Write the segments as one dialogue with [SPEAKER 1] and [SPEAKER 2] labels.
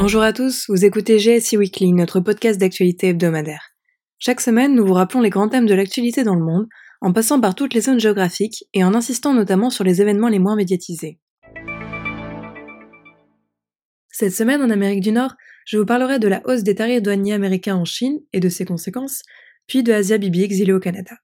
[SPEAKER 1] Bonjour à tous, vous écoutez GSI Weekly, notre podcast d'actualité hebdomadaire. Chaque semaine, nous vous rappelons les grands thèmes de l'actualité dans le monde, en passant par toutes les zones géographiques et en insistant notamment sur les événements les moins médiatisés. Cette semaine, en Amérique du Nord, je vous parlerai de la hausse des tarifs douaniers américains en Chine et de ses conséquences, puis de Asia Bibi exilé au Canada.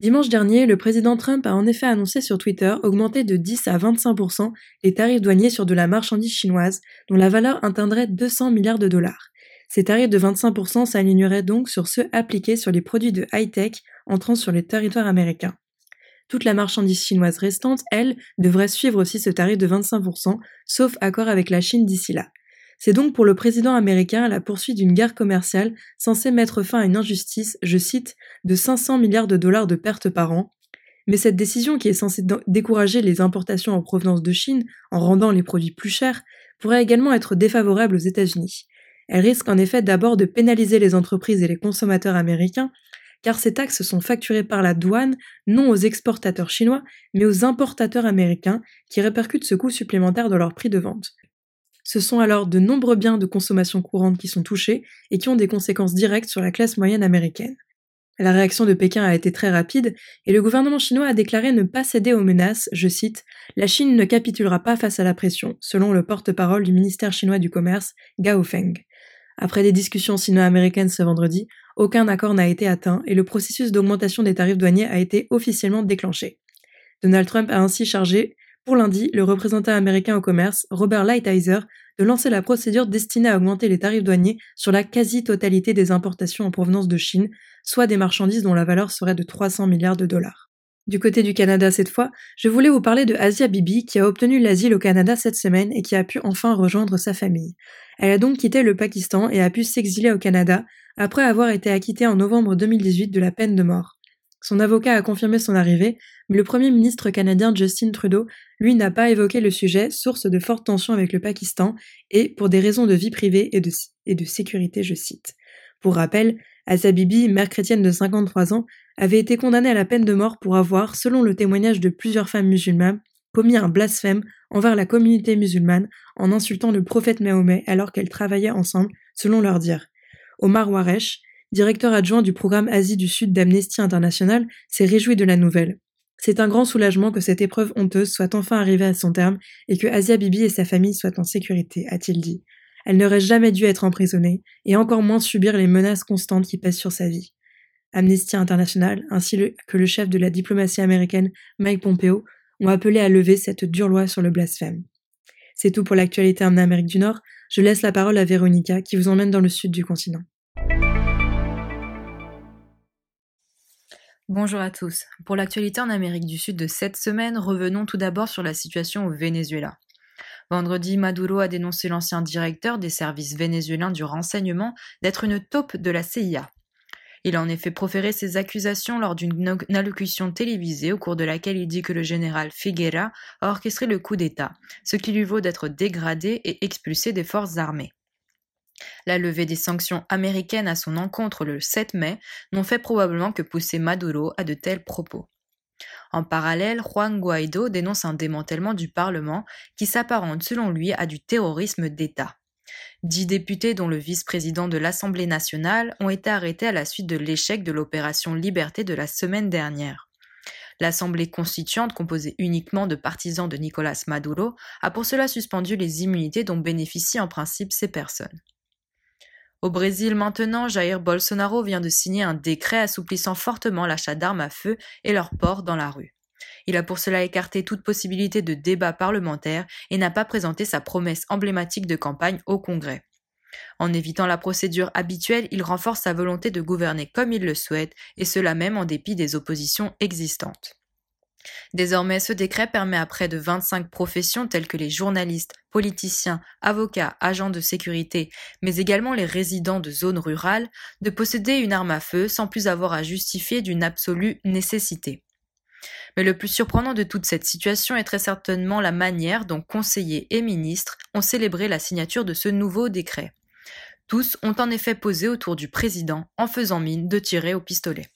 [SPEAKER 1] Dimanche dernier, le président Trump a en effet annoncé sur Twitter augmenter de 10 à 25% les tarifs douaniers sur de la marchandise chinoise, dont la valeur atteindrait 200 milliards de dollars. Ces tarifs de 25% s'aligneraient donc sur ceux appliqués sur les produits de high-tech entrant sur les territoires américains. Toute la marchandise chinoise restante, elle, devrait suivre aussi ce tarif de 25%, sauf accord avec la Chine d'ici là. C'est donc pour le président américain la poursuite d'une guerre commerciale censée mettre fin à une injustice, je cite, de 500 milliards de dollars de pertes par an. Mais cette décision qui est censée décourager les importations en provenance de Chine en rendant les produits plus chers pourrait également être défavorable aux États-Unis. Elle risque en effet d'abord de pénaliser les entreprises et les consommateurs américains, car ces taxes sont facturées par la douane non aux exportateurs chinois, mais aux importateurs américains qui répercutent ce coût supplémentaire dans leur prix de vente. Ce sont alors de nombreux biens de consommation courante qui sont touchés et qui ont des conséquences directes sur la classe moyenne américaine. La réaction de Pékin a été très rapide et le gouvernement chinois a déclaré ne pas céder aux menaces, je cite, La Chine ne capitulera pas face à la pression, selon le porte-parole du ministère chinois du Commerce, Gao Feng. Après des discussions sino-américaines ce vendredi, aucun accord n'a été atteint et le processus d'augmentation des tarifs douaniers a été officiellement déclenché. Donald Trump a ainsi chargé pour lundi le représentant américain au commerce, Robert Lighthizer, de lancer la procédure destinée à augmenter les tarifs douaniers sur la quasi-totalité des importations en provenance de Chine, soit des marchandises dont la valeur serait de 300 milliards de dollars. Du côté du Canada cette fois, je voulais vous parler de Asia Bibi qui a obtenu l'asile au Canada cette semaine et qui a pu enfin rejoindre sa famille. Elle a donc quitté le Pakistan et a pu s'exiler au Canada après avoir été acquittée en novembre 2018 de la peine de mort. Son avocat a confirmé son arrivée, mais le Premier ministre canadien Justin Trudeau, lui, n'a pas évoqué le sujet, source de fortes tensions avec le Pakistan, et pour des raisons de vie privée et de, sécurité, je cite. Pour rappel, Asa Bibi, mère chrétienne de 53 ans, avait été condamnée à la peine de mort pour avoir, selon le témoignage de plusieurs femmes musulmanes, commis un blasphème envers la communauté musulmane en insultant le prophète Mahomet alors qu'elles travaillaient ensemble, selon leur dire. Omar Waresh, directeur adjoint du programme Asie du Sud d'Amnesty International, s'est réjoui de la nouvelle. C'est un grand soulagement que cette épreuve honteuse soit enfin arrivée à son terme et que Asia Bibi et sa famille soient en sécurité, a-t-il dit. Elle n'aurait jamais dû être emprisonnée, et encore moins subir les menaces constantes qui pèsent sur sa vie. Amnesty International, ainsi que le chef de la diplomatie américaine, Mike Pompeo, ont appelé à lever cette dure loi sur le blasphème. C'est tout pour l'actualité en Amérique du Nord. Je laisse la parole à Véronica qui vous emmène dans le sud du continent.
[SPEAKER 2] Bonjour à tous. Pour l'actualité en Amérique du Sud de cette semaine, revenons tout d'abord sur la situation au Venezuela. Vendredi, Maduro a dénoncé l'ancien directeur des services vénézuéliens du renseignement d'être une taupe de la CIA. Il a en effet proféré ces accusations lors d'une allocution télévisée au cours de laquelle il dit que le général Figuera a orchestré le coup d'État, ce qui lui vaut d'être dégradé et expulsé des forces armées. La levée des sanctions américaines à son encontre le 7 mai n'ont fait probablement que pousser Maduro à de tels propos. En parallèle, Juan Guaido dénonce un démantèlement du Parlement qui s'apparente selon lui à du terrorisme d'État. Dix députés, dont le vice-président de l'Assemblée nationale, ont été arrêtés à la suite de l'échec de l'opération Liberté de la semaine dernière. L'Assemblée constituante, composée uniquement de partisans de Nicolas Maduro, a pour cela suspendu les immunités dont bénéficient en principe ces personnes. Au Brésil maintenant, Jair Bolsonaro vient de signer un décret assouplissant fortement l'achat d'armes à feu et leur port dans la rue. Il a pour cela écarté toute possibilité de débat parlementaire et n'a pas présenté sa promesse emblématique de campagne au Congrès. En évitant la procédure habituelle, il renforce sa volonté de gouverner comme il le souhaite, et cela même en dépit des oppositions existantes. Désormais, ce décret permet à près de 25 professions telles que les journalistes, politiciens, avocats, agents de sécurité, mais également les résidents de zones rurales, de posséder une arme à feu sans plus avoir à justifier d'une absolue nécessité. Mais le plus surprenant de toute cette situation est très certainement la manière dont conseillers et ministres ont célébré la signature de ce nouveau décret. Tous ont en effet posé autour du président en faisant mine de tirer au pistolet.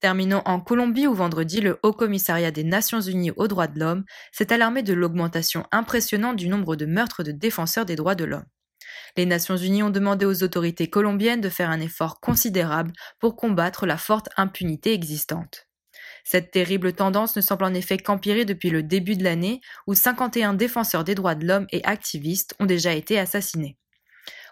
[SPEAKER 2] Terminons en Colombie où vendredi le Haut Commissariat des Nations Unies aux droits de l'homme s'est alarmé de l'augmentation impressionnante du nombre de meurtres de défenseurs des droits de l'homme. Les Nations Unies ont demandé aux autorités colombiennes de faire un effort considérable pour combattre la forte impunité existante. Cette terrible tendance ne semble en effet qu'empirer depuis le début de l'année où 51 défenseurs des droits de l'homme et activistes ont déjà été assassinés.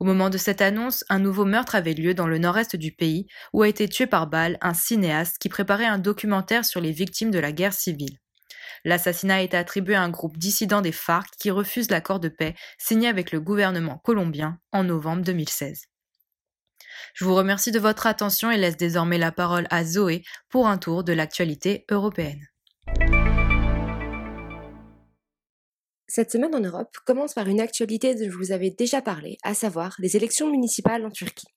[SPEAKER 2] Au moment de cette annonce, un nouveau meurtre avait lieu dans le nord-est du pays où a été tué par balle un cinéaste qui préparait un documentaire sur les victimes de la guerre civile. L'assassinat a été attribué à un groupe dissident des FARC qui refuse l'accord de paix signé avec le gouvernement colombien en novembre 2016. Je vous remercie de votre attention et laisse désormais la parole à Zoé pour un tour de l'actualité européenne.
[SPEAKER 3] Cette semaine en Europe commence par une actualité dont je vous avais déjà parlé, à savoir les élections municipales en Turquie.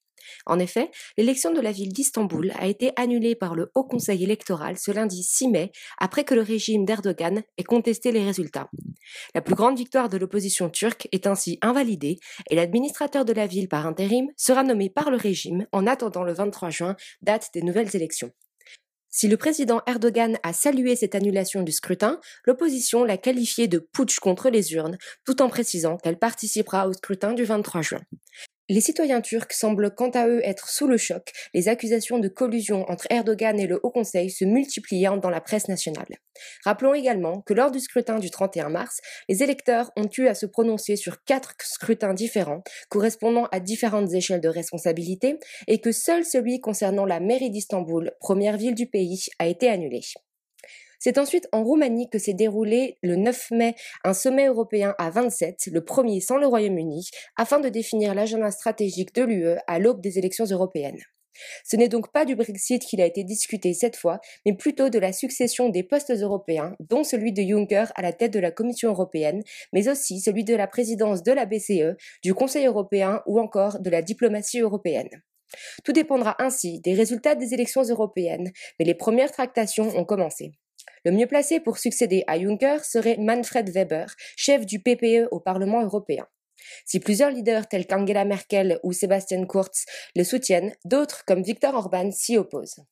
[SPEAKER 3] En effet, l'élection de la ville d'Istanbul a été annulée par le Haut Conseil électoral ce lundi 6 mai, après que le régime d'Erdogan ait contesté les résultats. La plus grande victoire de l'opposition turque est ainsi invalidée et l'administrateur de la ville par intérim sera nommé par le régime en attendant le 23 juin, date des nouvelles élections. Si le président Erdogan a salué cette annulation du scrutin, l'opposition l'a qualifié de putsch contre les urnes, tout en précisant qu'elle participera au scrutin du 23 juin. Les citoyens turcs semblent quant à eux être sous le choc, les accusations de collusion entre Erdogan et le Haut Conseil se multipliant dans la presse nationale. Rappelons également que lors du scrutin du 31 mars, les électeurs ont eu à se prononcer sur quatre scrutins différents, correspondant à différentes échelles de responsabilité, et que seul celui concernant la mairie d'Istanbul, première ville du pays, a été annulé. C'est ensuite en Roumanie que s'est déroulé le 9 mai un sommet européen à 27, le premier sans le Royaume-Uni, afin de définir l'agenda stratégique de l'UE à l'aube des élections européennes. Ce n'est donc pas du Brexit qu'il a été discuté cette fois, mais plutôt de la succession des postes européens, dont celui de Juncker à la tête de la Commission européenne, mais aussi celui de la présidence de la BCE, du Conseil européen ou encore de la diplomatie européenne. Tout dépendra ainsi des résultats des élections européennes, mais les premières tractations ont commencé. Le mieux placé pour succéder à Juncker serait Manfred Weber, chef du PPE au Parlement européen. Si plusieurs leaders tels qu'Angela Merkel ou Sebastian Kurz le soutiennent, d'autres comme Viktor Orban s'y opposent.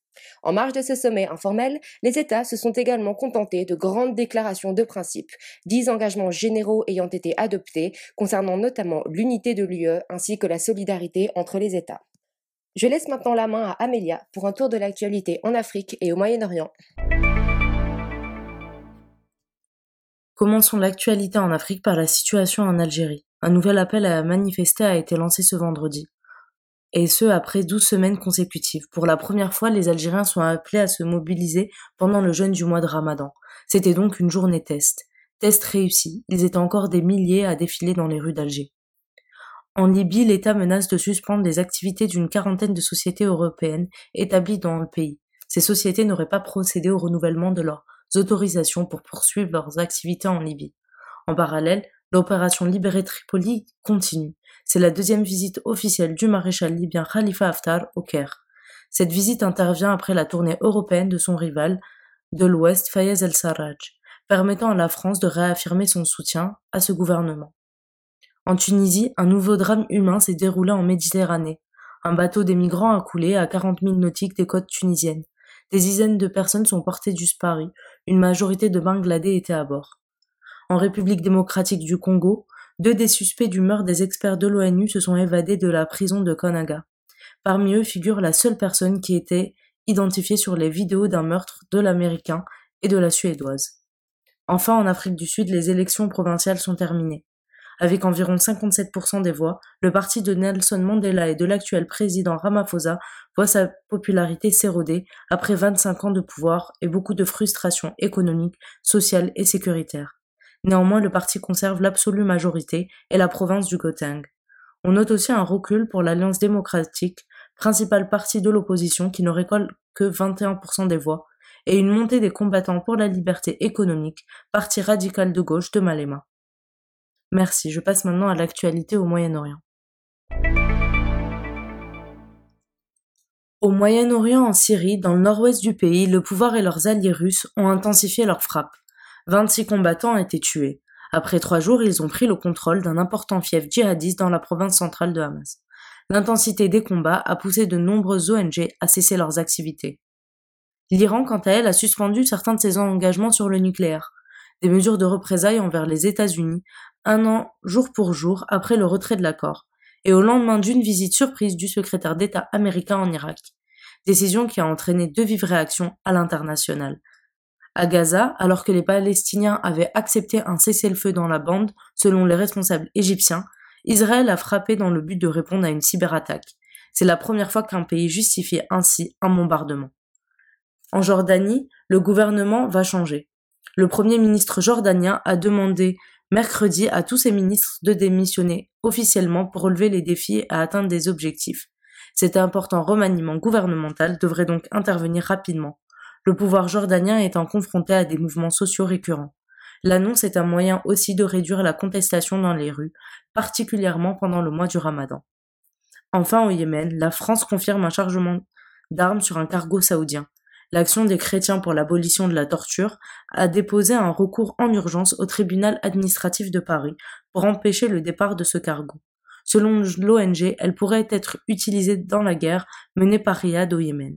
[SPEAKER 3] En marge de ce sommet informel, les États se sont également contentés de grandes déclarations de principe, dix engagements généraux ayant été adoptés concernant notamment l'unité de l'UE ainsi que la solidarité entre les États. Je laisse maintenant la main à Amelia pour un tour de l'actualité en Afrique et au Moyen-Orient.
[SPEAKER 4] Commençons l'actualité en Afrique par la situation en Algérie? Un nouvel appel à manifester a été lancé ce vendredi. Et ce, après douze semaines consécutives. Pour la première fois, les Algériens sont appelés à se mobiliser pendant le jeûne du mois de Ramadan. C'était donc une journée test. Test réussi. Ils étaient encore des milliers à défiler dans les rues d'Alger. En Libye, l'État menace de suspendre les activités d'une quarantaine de sociétés européennes établies dans le pays. Ces sociétés n'auraient pas procédé au renouvellement de leur autorisations pour poursuivre leurs activités en Libye. En parallèle, l'opération Libérer Tripoli continue. C'est la deuxième visite officielle du maréchal libyen Khalifa Haftar au Caire. Cette visite intervient après la tournée européenne de son rival de l'Ouest, Fayez el-Sarraj, permettant à la France de réaffirmer son soutien à ce gouvernement. En Tunisie, un nouveau drame humain s'est déroulé en Méditerranée. Un bateau des migrants a coulé à 40 000 nautiques des côtes tunisiennes. Des dizaines de personnes sont portées disparues, une majorité de Bangladais étaient à bord. En République démocratique du Congo, deux des suspects du meurtre des experts de l'ONU se sont évadés de la prison de Konaga. Parmi eux figure la seule personne qui était identifiée sur les vidéos d'un meurtre de l'Américain et de la Suédoise. Enfin, en Afrique du Sud, les élections provinciales sont terminées. Avec environ 57% des voix, le parti de Nelson Mandela et de l'actuel président Ramaphosa voit sa popularité s'éroder après 25 ans de pouvoir et beaucoup de frustration économique, sociale et sécuritaire. Néanmoins, le parti conserve l'absolue majorité et la province du Gauteng. On note aussi un recul pour l'Alliance démocratique, principal parti de l'opposition qui ne récolte que 21% des voix, et une montée des combattants pour la liberté économique, parti radical de gauche de Malema. Merci, je passe maintenant à l'actualité au Moyen-Orient. Au Moyen-Orient, en Syrie, dans le nord-ouest du pays, le pouvoir et leurs alliés russes ont intensifié leurs frappes. 26 combattants ont été tués. Après trois jours, ils ont pris le contrôle d'un important fief djihadiste dans la province centrale de Hamas. L'intensité des combats a poussé de nombreuses ONG à cesser leurs activités. L'Iran, quant à elle, a suspendu certains de ses engagements sur le nucléaire. Des mesures de représailles envers les États-Unis un an jour pour jour après le retrait de l'accord. et au lendemain d'une visite surprise du secrétaire d'État américain en Irak. Décision qui a entraîné deux vives réactions à l'international. À Gaza, alors que les Palestiniens avaient accepté un cessez-le-feu dans la bande, selon les responsables égyptiens, Israël a frappé dans le but de répondre à une cyberattaque. C'est la première fois qu'un pays justifie ainsi un bombardement. En Jordanie, le gouvernement va changer. Le premier ministre jordanien a demandé mercredi à tous ses ministres de démissionner officiellement pour relever les défis et atteindre des objectifs. Cet important remaniement gouvernemental devrait donc intervenir rapidement, le pouvoir jordanien étant confronté à des mouvements sociaux récurrents. L'annonce est un moyen aussi de réduire la contestation dans les rues, particulièrement pendant le mois du ramadan. Enfin, au Yémen, la France confirme un chargement d'armes sur un cargo saoudien. L'Action des chrétiens pour l'abolition de la torture a déposé un recours en urgence au tribunal administratif de Paris pour empêcher le départ de ce cargo. Selon l'ONG, elle pourrait être utilisée dans la guerre menée par Riyad au Yémen.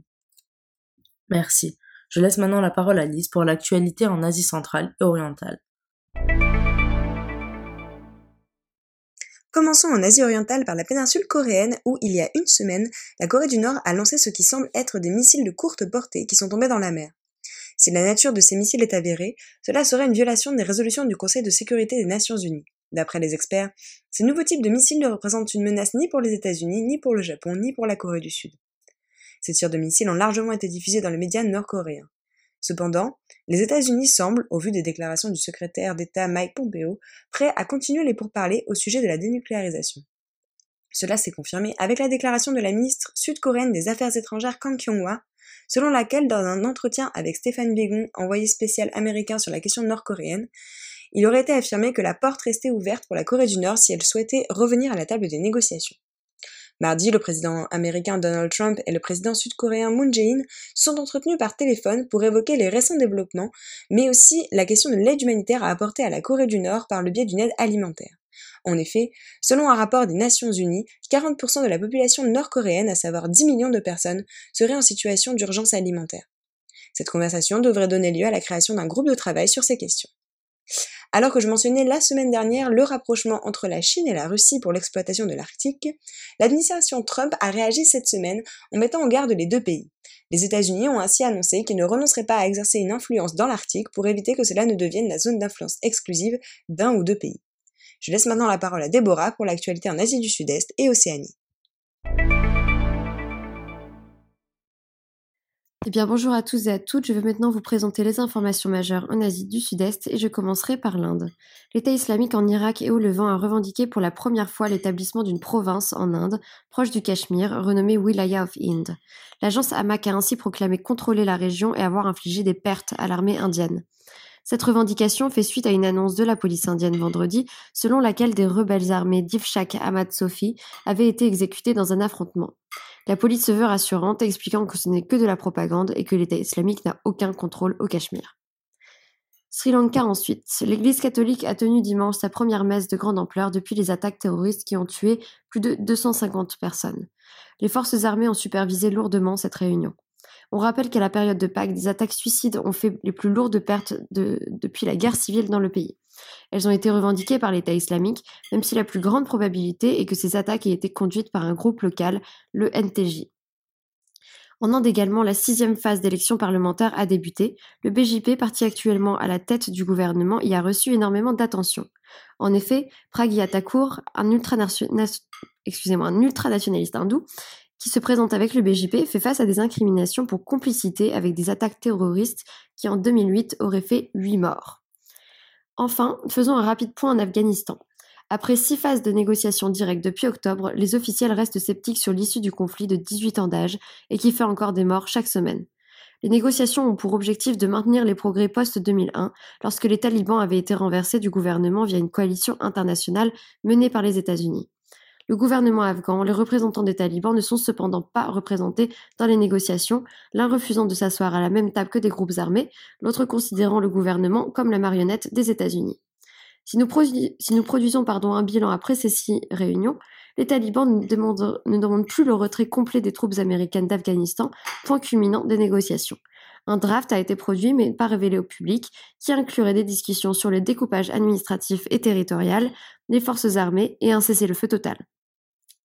[SPEAKER 4] Merci. Je laisse maintenant la parole à Lise pour l'actualité en Asie centrale et orientale.
[SPEAKER 5] Commençons en Asie orientale par la péninsule coréenne où, il y a une semaine, la Corée du Nord a lancé ce qui semble être des missiles de courte portée qui sont tombés dans la mer. Si la nature de ces missiles est avérée, cela serait une violation des résolutions du Conseil de sécurité des Nations Unies. D'après les experts, ces nouveaux types de missiles ne représentent une menace ni pour les États-Unis, ni pour le Japon, ni pour la Corée du Sud. Ces tirs de missiles ont largement été diffusés dans les médias nord-coréens. Cependant, les États-Unis semblent, au vu des déclarations du secrétaire d'État Mike Pompeo, prêts à continuer les pourparlers au sujet de la dénucléarisation. Cela s'est confirmé avec la déclaration de la ministre sud-coréenne des Affaires étrangères Kang Kyung-hwa, selon laquelle, dans un entretien avec Stéphane Begon, envoyé spécial américain sur la question nord-coréenne, il aurait été affirmé que la porte restait ouverte pour la Corée du Nord si elle souhaitait revenir à la table des négociations. Mardi, le président américain Donald Trump et le président sud-coréen Moon Jae-in sont entretenus par téléphone pour évoquer les récents développements, mais aussi la question de l'aide humanitaire à apporter à la Corée du Nord par le biais d'une aide alimentaire. En effet, selon un rapport des Nations Unies, 40% de la population nord-coréenne, à savoir 10 millions de personnes, serait en situation d'urgence alimentaire. Cette conversation devrait donner lieu à la création d'un groupe de travail sur ces questions. Alors que je mentionnais la semaine dernière le rapprochement entre la Chine et la Russie pour l'exploitation de l'Arctique, l'administration Trump a réagi cette semaine en mettant en garde les deux pays. Les États-Unis ont ainsi annoncé qu'ils ne renonceraient pas à exercer une influence dans l'Arctique pour éviter que cela ne devienne la zone d'influence exclusive d'un ou deux pays. Je laisse maintenant la parole à Déborah pour l'actualité en Asie du Sud-Est et Océanie.
[SPEAKER 6] Eh bien, bonjour à tous et à toutes. Je vais maintenant vous présenter les informations majeures en Asie du Sud-Est et je commencerai par l'Inde. L'État islamique en Irak et au Levant a revendiqué pour la première fois l'établissement d'une province en Inde, proche du Cachemire, renommée Wilaya of Ind. L'agence Hamak a ainsi proclamé contrôler la région et avoir infligé des pertes à l'armée indienne. Cette revendication fait suite à une annonce de la police indienne vendredi, selon laquelle des rebelles armés d'Ifshak Ahmad Sofi avaient été exécutés dans un affrontement. La police se veut rassurante, expliquant que ce n'est que de la propagande et que l'État islamique n'a aucun contrôle au Cachemire. Sri Lanka ensuite. L'Église catholique a tenu dimanche sa première messe de grande ampleur depuis les attaques terroristes qui ont tué plus de 250 personnes. Les forces armées ont supervisé lourdement cette réunion. On rappelle qu'à la période de Pâques, des attaques suicides ont fait les plus lourdes pertes depuis la guerre civile dans le pays. Elles ont été revendiquées par l'État islamique, même si la plus grande probabilité est que ces attaques aient été conduites par un groupe local, le NTJ. En Inde également, la sixième phase d'élection parlementaire a débuté. Le BJP, parti actuellement à la tête du gouvernement, y a reçu énormément d'attention. En effet, Pragya Thakur, un, un ultranationaliste hindou, qui se présente avec le BJP, fait face à des incriminations pour complicité avec des attaques terroristes qui en 2008 auraient fait 8 morts. Enfin, faisons un rapide point en Afghanistan. Après six phases de négociations directes depuis octobre, les officiels restent sceptiques sur l'issue du conflit de 18 ans d'âge et qui fait encore des morts chaque semaine. Les négociations ont pour objectif de maintenir les progrès post-2001, lorsque les talibans avaient été renversés du gouvernement via une coalition internationale menée par les États-Unis. Le gouvernement afghan, les représentants des talibans ne sont cependant pas représentés dans les négociations, l'un refusant de s'asseoir à la même table que des groupes armés, l'autre considérant le gouvernement comme la marionnette des États-Unis. Si nous, produisons un bilan après ces six réunions, les talibans ne demandent plus le retrait complet des troupes américaines d'Afghanistan, point culminant des négociations. Un draft a été produit mais pas révélé au public, qui inclurait des discussions sur le découpage administratif et territorial, les forces armées et un cessez-le-feu total.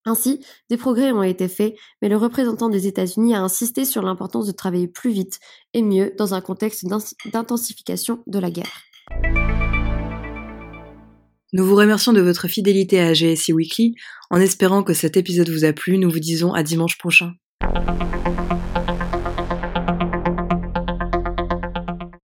[SPEAKER 6] Ainsi, des progrès ont été faits, mais le représentant des États-Unis a insisté sur l'importance de travailler plus vite et mieux dans un contexte d'intensification de la guerre.
[SPEAKER 1] Nous vous remercions de votre fidélité à GSI Weekly. En espérant que cet épisode vous a plu, nous vous disons à dimanche prochain.